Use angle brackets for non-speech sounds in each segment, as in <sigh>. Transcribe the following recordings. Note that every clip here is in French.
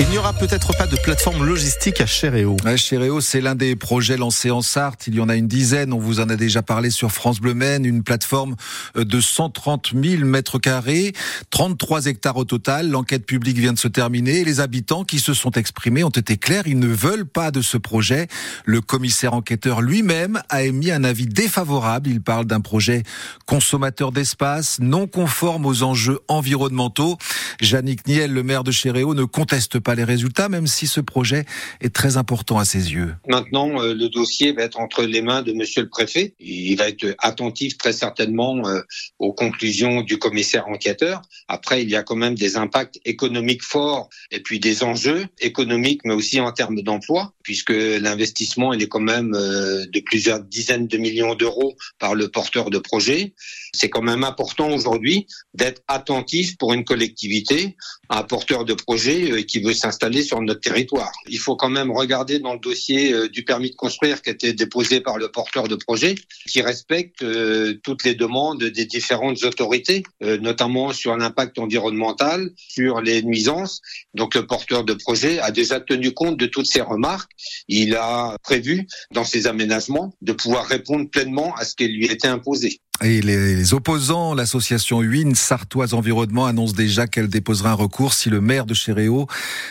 Il n'y aura peut-être pas de plateforme logistique à Chéréo. Chéréo, c'est l'un des projets lancés en Sarthe. Il y en a une dizaine. On vous en a déjà parlé sur France Bleu Maine. Une plateforme euh, de 130 000 mètres carrés, 33 hectares au total. L'enquête publique vient de se terminer. les habitants qui se sont exprimés ont été clairs. Ils ne veulent pas de ce projet. Le commissaire enquêteur lui-même a émis un avis défavorable. Il parle d'un projet consommateur d'espace, non conforme aux enjeux environnementaux. Jannick Niel, le maire de Chéréo, ne conteste pas les résultats, même si ce projet est très important à ses yeux. Maintenant, euh, le dossier va être entre les mains de Monsieur le Préfet. Il va être attentif très certainement euh, aux conclusions du commissaire enquêteur. Après, il y a quand même des impacts économiques forts et puis des enjeux économiques, mais aussi en termes d'emploi, puisque l'investissement il est quand même euh, de plusieurs dizaines de millions d'euros par le porteur de projet. C'est quand même important aujourd'hui d'être attentif pour une collectivité, un porteur de projet qui veut s'installer sur notre territoire. Il faut quand même regarder dans le dossier euh, du permis de construire qui a été déposé par le porteur de projet, qui respecte euh, toutes les demandes des différentes autorités, euh, notamment sur l'impact environnemental, sur les nuisances. Donc le porteur de projet a déjà tenu compte de toutes ces remarques. Il a prévu dans ses aménagements de pouvoir répondre pleinement à ce qui lui était imposé. Et les opposants, l'association UIN Sartoise Environnement annonce déjà qu'elle déposera un recours si le maire de Chéréo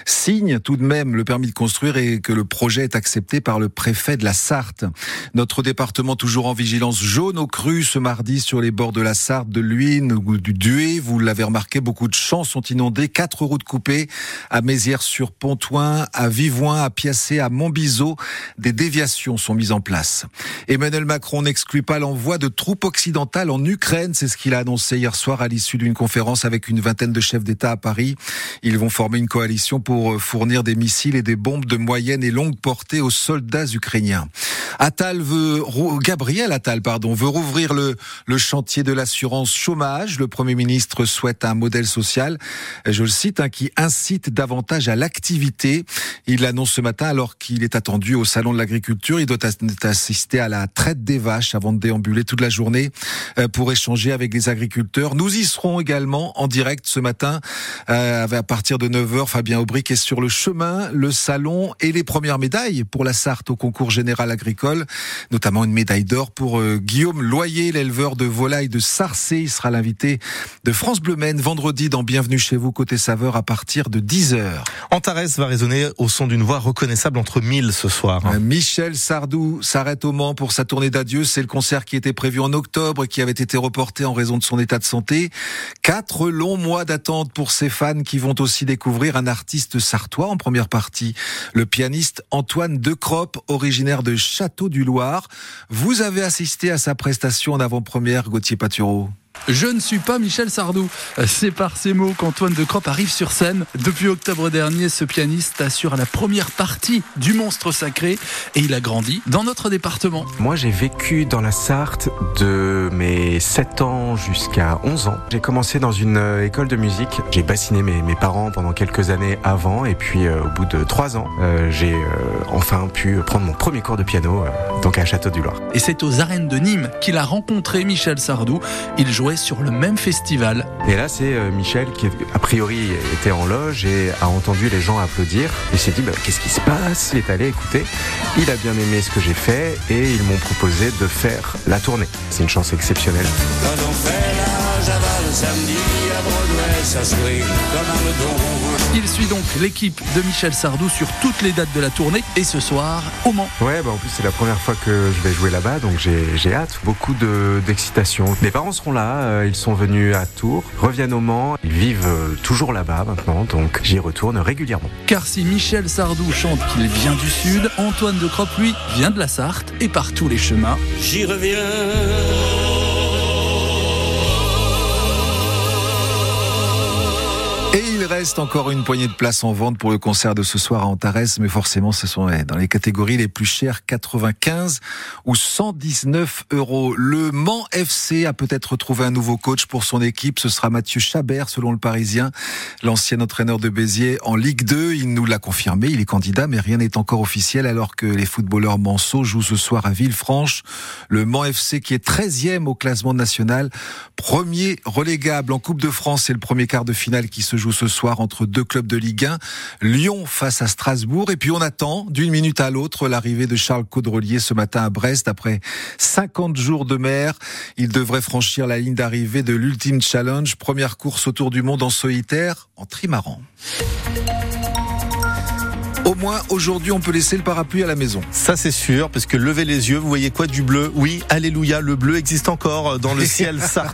signe tout de même le permis de construire et que le projet est accepté par le préfet de la Sarthe. Notre département toujours en vigilance jaune au cru ce mardi sur les bords de la Sarthe, de l'Uine ou du Dué. Vous l'avez remarqué, beaucoup de champs sont inondés, quatre routes coupées à Mézières-sur-Pontoin, à Vivoin, à Piacé, à Montbiseau. Des déviations sont mises en place. Emmanuel Macron n'exclut pas l'envoi de troupes occidentales en Ukraine. C'est ce qu'il a annoncé hier soir à l'issue d'une conférence avec une vingtaine de chefs d'État à Paris. Ils vont former une coalition pour euh, fournir des missiles et des bombes de moyenne et longue portée aux soldats ukrainiens. Attal veut, Gabriel Attal, pardon, veut rouvrir le, chantier de l'assurance chômage. Le Premier ministre souhaite un modèle social, je le cite, hein, qui incite davantage à l'activité. Il l'annonce ce matin alors qu'il est attendu au Salon de l'Agriculture. Il doit assister à la traite des vaches avant de déambuler toute la journée. Euh, pour échanger avec les agriculteurs. Nous y serons également en direct ce matin euh, à partir de 9h. Fabien Aubric est sur le chemin, le salon et les premières médailles pour la Sarthe au concours général agricole, notamment une médaille d'or pour euh, Guillaume Loyer, l'éleveur de volailles de Sarcé. Il sera l'invité de France Bleu Maine vendredi dans Bienvenue chez vous côté saveur à partir de 10h. Antares va résonner au son d'une voix reconnaissable entre mille ce soir. Michel Sardou s'arrête au Mans pour sa tournée d'adieu. C'est le concert qui était prévu en octobre qui avait été reporté en raison de son état de santé. Quatre longs mois d'attente pour ses fans qui vont aussi découvrir un artiste sartois en première partie, le pianiste Antoine Decrope, originaire de Château du Loir. Vous avez assisté à sa prestation en avant-première, Gauthier Patureau? Je ne suis pas Michel Sardou. C'est par ces mots qu'Antoine de Cropp arrive sur scène. Depuis octobre dernier, ce pianiste assure la première partie du monstre sacré et il a grandi dans notre département. Moi, j'ai vécu dans la Sarthe de mes 7 ans jusqu'à 11 ans. J'ai commencé dans une euh, école de musique. J'ai bassiné mes, mes, parents pendant quelques années avant et puis euh, au bout de 3 ans, euh, j'ai enfin pu prendre mon premier cours de piano donc à Château du Loir. Et c'est aux arènes de Nîmes qu'il a rencontré Michel Sardou. Il joue sur le même festival. Et là, c'est euh, Michel qui, a priori, était en loge et a entendu les gens applaudir. Il s'est dit, bah, qu'est-ce qui se passe? Il est allé écouter. Il a bien aimé ce que j'ai fait et ils m'ont proposé de faire la tournée. C'est une chance exceptionnelle. Quand on fait la samedi à Broadway, ça comme un il suit donc l'équipe de Michel Sardou sur toutes les dates de la tournée et ce soir au Mans. Ouais, bah en plus c'est la première fois que je vais jouer là-bas, donc j'ai hâte, beaucoup d'excitation. Mes parents seront là, euh, ils sont venus à Tours, reviennent au Mans, ils vivent euh, toujours là-bas maintenant, donc j'y retourne régulièrement. Car si Michel Sardou chante qu'il vient du Sud, Antoine de Cropp, lui, vient de la Sarthe et par tous les chemins. J'y reviens. Il reste encore une poignée de places en vente pour le concert de ce soir à Antares, mais forcément, ce sont dans les catégories les plus chères, 95 ou 119 euros. Le Mans FC a peut-être trouvé un nouveau coach pour son équipe. Ce sera Mathieu Chabert, selon le Parisien, l'ancien entraîneur de Béziers en Ligue 2. Il nous l'a confirmé, il est candidat, mais rien n'est encore officiel alors que les footballeurs manceaux jouent ce soir à Villefranche. Le Mans FC qui est 13e au classement national, premier relégable en Coupe de France, c'est le premier quart de finale qui se joue joue ce soir entre deux clubs de Ligue 1, Lyon face à Strasbourg. Et puis on attend d'une minute à l'autre l'arrivée de Charles Caudrelier ce matin à Brest. Après 50 jours de mer, il devrait franchir la ligne d'arrivée de l'Ultime Challenge, première course autour du monde en solitaire, en trimaran. Au moins, aujourd'hui, on peut laisser le parapluie à la maison. Ça, c'est sûr, parce que levez les yeux, vous voyez quoi du bleu? Oui, alléluia, le bleu existe encore dans le <laughs> ciel sartois.